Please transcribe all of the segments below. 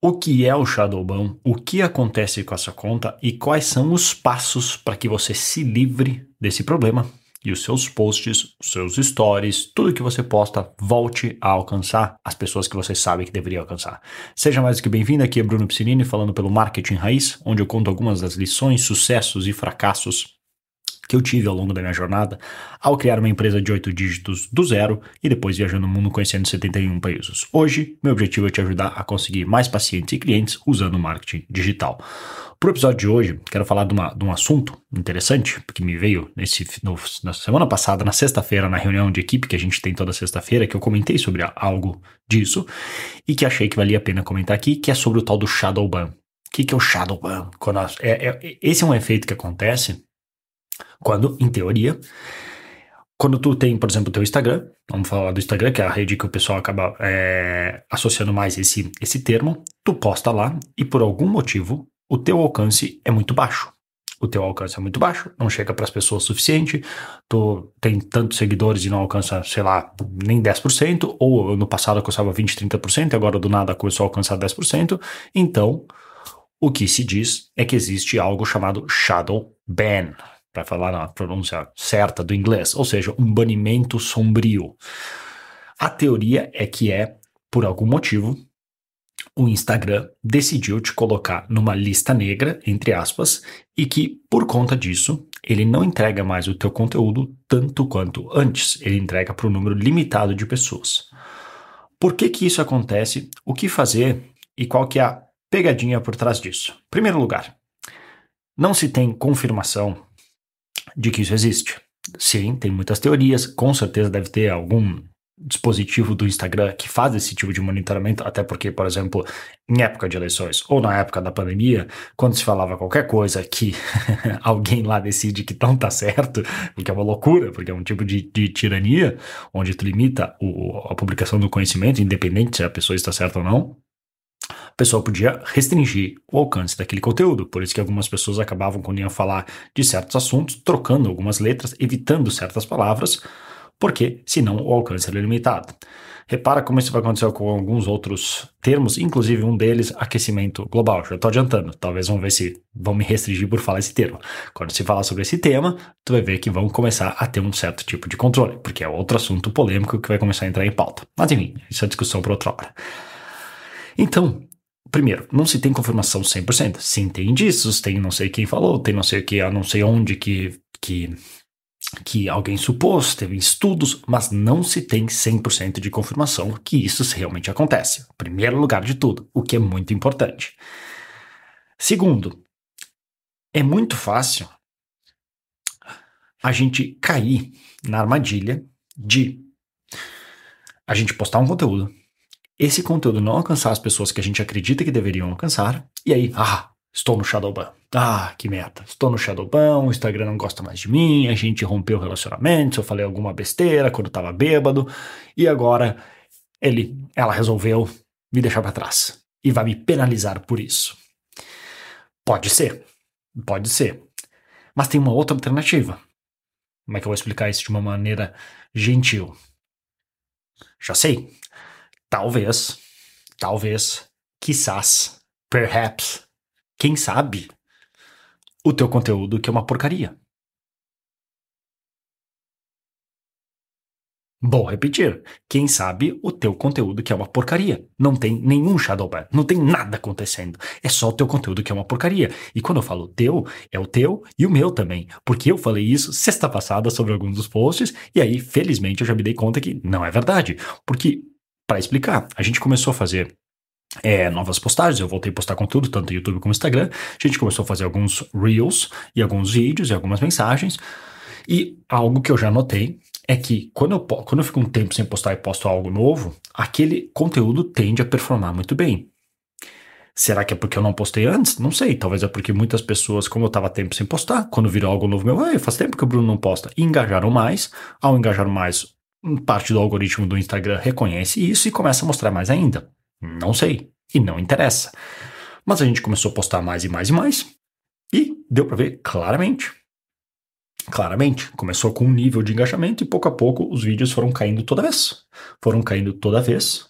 O que é o Shadowban? O que acontece com essa conta e quais são os passos para que você se livre desse problema e os seus posts, os seus stories, tudo que você posta volte a alcançar as pessoas que você sabe que deveria alcançar. Seja mais do que bem-vindo, aqui é Bruno Piscinini falando pelo Marketing Raiz, onde eu conto algumas das lições, sucessos e fracassos que eu tive ao longo da minha jornada ao criar uma empresa de oito dígitos do zero e depois viajando o mundo conhecendo 71 países. Hoje, meu objetivo é te ajudar a conseguir mais pacientes e clientes usando marketing digital. Para o episódio de hoje, quero falar de, uma, de, um assunto interessante que me veio nesse, no, na semana passada, na sexta-feira, na reunião de equipe que a gente tem toda sexta-feira, que eu comentei sobre algo disso e que achei que valia a pena comentar aqui, que é sobre o tal do Shadow Ban. O que, que é o Shadow Ban? Quando a, é, é, esse é um efeito que acontece quando, em teoria, quando tu tem, por exemplo, o teu Instagram, vamos falar do Instagram, que é a rede que o pessoal acaba é, associando mais esse, esse termo, tu posta lá e por algum motivo o teu alcance é muito baixo. O teu alcance é muito baixo, não chega para as pessoas o suficiente, tu tem tantos seguidores e não alcança, sei lá, nem 10%, ou no passado alcançava 20, 30%, e agora do nada começou a alcançar 10%. Então, o que se diz é que existe algo chamado shadow ban para falar na pronúncia certa do inglês, ou seja, um banimento sombrio. A teoria é que é, por algum motivo, o Instagram decidiu te colocar numa lista negra, entre aspas, e que, por conta disso, ele não entrega mais o teu conteúdo tanto quanto antes. Ele entrega para um número limitado de pessoas. Por que que isso acontece? O que fazer? E qual que é a pegadinha por trás disso? Primeiro lugar, não se tem confirmação de que isso existe. Sim, tem muitas teorias, com certeza deve ter algum dispositivo do Instagram que faz esse tipo de monitoramento, até porque, por exemplo, em época de eleições ou na época da pandemia, quando se falava qualquer coisa que alguém lá decide que não tá certo, o que é uma loucura, porque é um tipo de, de tirania, onde tu limita o, a publicação do conhecimento, independente se a pessoa está certa ou não, pessoa podia restringir o alcance daquele conteúdo. Por isso que algumas pessoas acabavam, quando iam falar de certos assuntos, trocando algumas letras, evitando certas palavras, porque senão o alcance era limitado. Repara como isso vai acontecer com alguns outros termos, inclusive um deles, aquecimento global. Já estou adiantando, talvez vão ver se vão me restringir por falar esse termo. Quando se falar sobre esse tema, tu vai ver que vão começar a ter um certo tipo de controle, porque é outro assunto polêmico que vai começar a entrar em pauta. Mas enfim, isso é discussão para outra hora. Então, Primeiro, não se tem confirmação 100%. Sim, tem indícios, tem não sei quem falou, tem não sei que, não sei onde que, que, que alguém supôs, teve estudos, mas não se tem 100% de confirmação que isso realmente acontece. Primeiro lugar de tudo, o que é muito importante. Segundo, é muito fácil a gente cair na armadilha de a gente postar um conteúdo, esse conteúdo não alcançar as pessoas que a gente acredita que deveriam alcançar, e aí, ah, estou no Shadowban. Ah, que merda. Estou no Shadowban, o Instagram não gosta mais de mim, a gente rompeu o relacionamento, eu falei alguma besteira quando estava bêbado, e agora ele, ela resolveu me deixar para trás e vai me penalizar por isso. Pode ser, pode ser. Mas tem uma outra alternativa. Como é que eu vou explicar isso de uma maneira gentil? Já sei. Talvez, talvez, quizás, perhaps, quem sabe, o teu conteúdo que é uma porcaria. Vou repetir. Quem sabe o teu conteúdo que é uma porcaria. Não tem nenhum Shadowban. Não tem nada acontecendo. É só o teu conteúdo que é uma porcaria. E quando eu falo teu, é o teu e o meu também. Porque eu falei isso sexta passada sobre alguns dos posts. E aí, felizmente, eu já me dei conta que não é verdade. Porque para explicar. A gente começou a fazer é, novas postagens, eu voltei a postar conteúdo, tanto no YouTube como no Instagram. A gente começou a fazer alguns Reels e alguns vídeos e algumas mensagens. E algo que eu já notei é que quando eu, quando eu fico um tempo sem postar e posto algo novo, aquele conteúdo tende a performar muito bem. Será que é porque eu não postei antes? Não sei. Talvez é porque muitas pessoas, como eu estava tempo sem postar, quando virou algo novo meu, ah, faz tempo que o Bruno não posta, engajaram mais. Ao engajar mais, parte do algoritmo do Instagram reconhece isso e começa a mostrar mais ainda. Não sei. E não interessa. Mas a gente começou a postar mais e mais e mais. E deu para ver claramente. Claramente. Começou com um nível de engajamento e pouco a pouco os vídeos foram caindo toda vez. Foram caindo toda vez.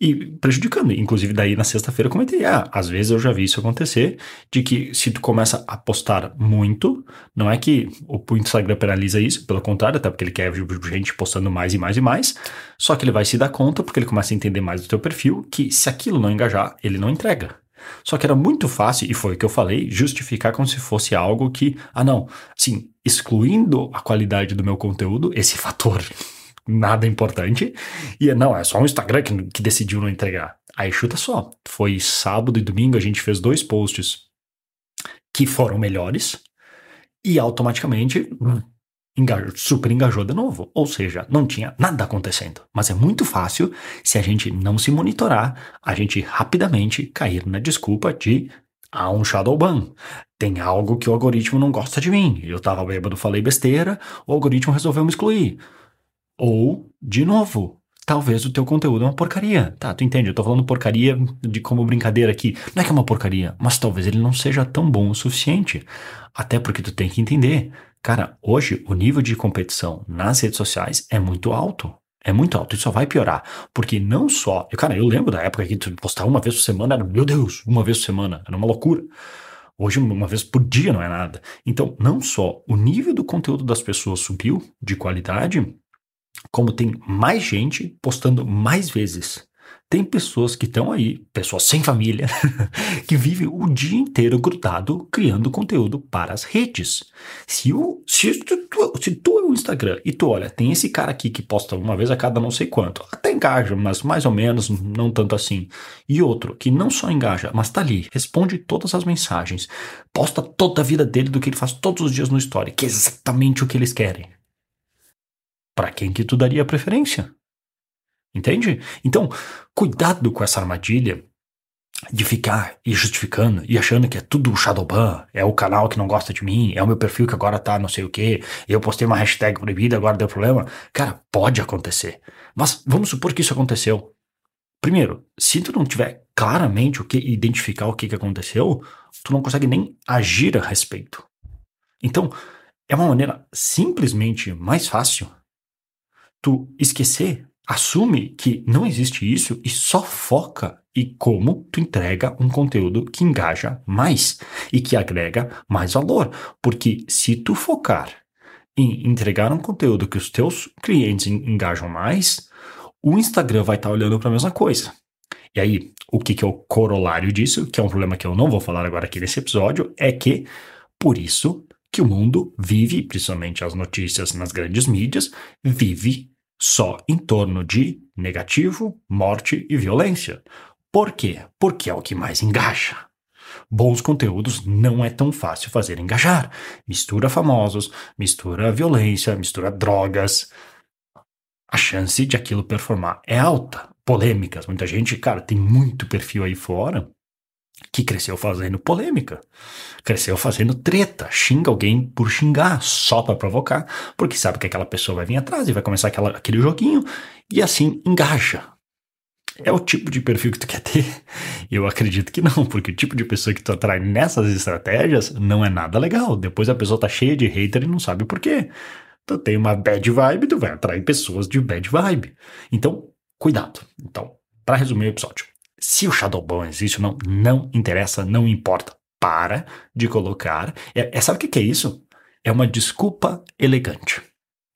E prejudicando. Inclusive, daí na sexta-feira eu comentei, ah, às vezes eu já vi isso acontecer, de que se tu começa a postar muito, não é que o Instagram penaliza isso, pelo contrário, até porque ele quer gente postando mais e mais e mais, só que ele vai se dar conta, porque ele começa a entender mais do teu perfil, que se aquilo não engajar, ele não entrega. Só que era muito fácil, e foi o que eu falei, justificar como se fosse algo que, ah não, sim, excluindo a qualidade do meu conteúdo, esse fator nada importante. E não, é só o Instagram que, que decidiu não entregar. Aí chuta só. Foi sábado e domingo, a gente fez dois posts que foram melhores e automaticamente engajou, super engajou de novo. Ou seja, não tinha nada acontecendo. Mas é muito fácil, se a gente não se monitorar, a gente rapidamente cair na desculpa de há um shadow ban. Tem algo que o algoritmo não gosta de mim. Eu tava bêbado, falei besteira, o algoritmo resolveu me excluir. Ou, de novo, talvez o teu conteúdo é uma porcaria. Tá, tu entende? Eu tô falando porcaria de como brincadeira aqui. Não é que é uma porcaria, mas talvez ele não seja tão bom o suficiente. Até porque tu tem que entender. Cara, hoje o nível de competição nas redes sociais é muito alto. É muito alto, isso só vai piorar. Porque não só. Cara, eu lembro da época que tu postar uma vez por semana, era, meu Deus, uma vez por semana, era uma loucura. Hoje, uma vez por dia não é nada. Então, não só o nível do conteúdo das pessoas subiu de qualidade, como tem mais gente postando mais vezes. Tem pessoas que estão aí, pessoas sem família, que vivem o dia inteiro grudado criando conteúdo para as redes. Se, o, se, tu, se tu é o Instagram e tu olha, tem esse cara aqui que posta uma vez a cada não sei quanto, até engaja, mas mais ou menos, não tanto assim. E outro que não só engaja, mas tá ali, responde todas as mensagens, posta toda a vida dele do que ele faz todos os dias no story, que é exatamente o que eles querem para quem que tu daria preferência? Entende? Então, cuidado com essa armadilha de ficar e justificando e achando que é tudo Shadowban, é o canal que não gosta de mim, é o meu perfil que agora tá não sei o que, eu postei uma hashtag proibida, agora deu problema. Cara, pode acontecer. Mas vamos supor que isso aconteceu. Primeiro, se tu não tiver claramente o que identificar o que, que aconteceu, tu não consegue nem agir a respeito. Então, é uma maneira simplesmente mais fácil tu esquecer, assume que não existe isso e só foca e como tu entrega um conteúdo que engaja mais e que agrega mais valor. Porque se tu focar em entregar um conteúdo que os teus clientes engajam mais, o Instagram vai estar tá olhando para a mesma coisa. E aí, o que, que é o corolário disso, que é um problema que eu não vou falar agora aqui nesse episódio, é que, por isso, que o mundo vive, principalmente as notícias nas grandes mídias, vive só em torno de negativo, morte e violência. Por quê? Porque é o que mais engaja. Bons conteúdos não é tão fácil fazer engajar. Mistura famosos, mistura violência, mistura drogas. A chance de aquilo performar é alta. Polêmicas. Muita gente, cara, tem muito perfil aí fora que cresceu fazendo polêmica, cresceu fazendo treta, xinga alguém por xingar, só para provocar, porque sabe que aquela pessoa vai vir atrás e vai começar aquela, aquele joguinho e assim engaja. É o tipo de perfil que tu quer ter? Eu acredito que não, porque o tipo de pessoa que tu atrai nessas estratégias não é nada legal. Depois a pessoa tá cheia de hater e não sabe por quê. Tu tem uma bad vibe, tu vai atrair pessoas de bad vibe. Então, cuidado. Então, para resumir o episódio, se o Shadowban existe ou não, não interessa, não importa. Para de colocar. É, é, sabe o que, é isso? É uma desculpa elegante.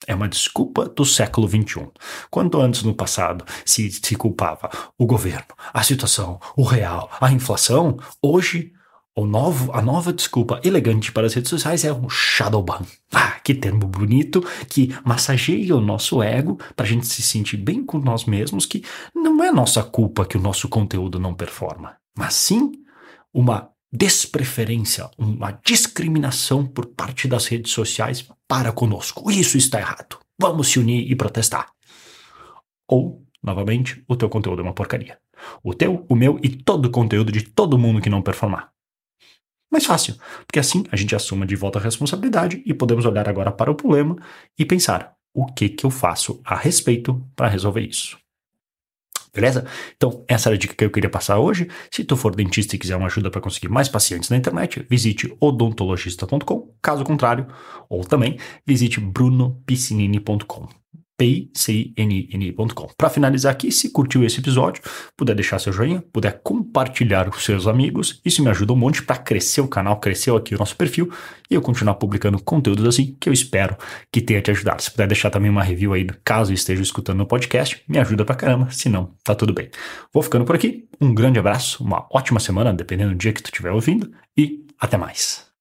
É uma desculpa do século XXI. Quanto antes no passado se, se culpava o governo, a situação, o real, a inflação, hoje o novo, a nova desculpa elegante para as redes sociais é um shadowban. Ah, que termo bonito que massageia o nosso ego para a gente se sentir bem com nós mesmos, que não é nossa culpa que o nosso conteúdo não performa, mas sim uma despreferência, uma discriminação por parte das redes sociais para conosco. Isso está errado. Vamos se unir e protestar. Ou, novamente, o teu conteúdo é uma porcaria. O teu, o meu e todo o conteúdo de todo mundo que não performar mais fácil, porque assim a gente assume de volta a responsabilidade e podemos olhar agora para o problema e pensar o que que eu faço a respeito para resolver isso. Beleza? Então, essa era a dica que eu queria passar hoje. Se tu for dentista e quiser uma ajuda para conseguir mais pacientes na internet, visite odontologista.com. Caso contrário, ou também visite brunopiscinini.com. paycnn.com. Para finalizar aqui, se curtiu esse episódio, puder deixar seu joinha, puder compartilhar com seus amigos, isso me ajuda um monte para crescer o canal, cresceu aqui o nosso perfil e eu continuar publicando conteúdos assim que eu espero que tenha te ajudado. Se puder deixar também uma review aí, caso esteja escutando no podcast, me ajuda pra caramba, se não, tá tudo bem. Vou ficando por aqui, um grande abraço, uma ótima semana, dependendo do dia que tu estiver ouvindo e até mais.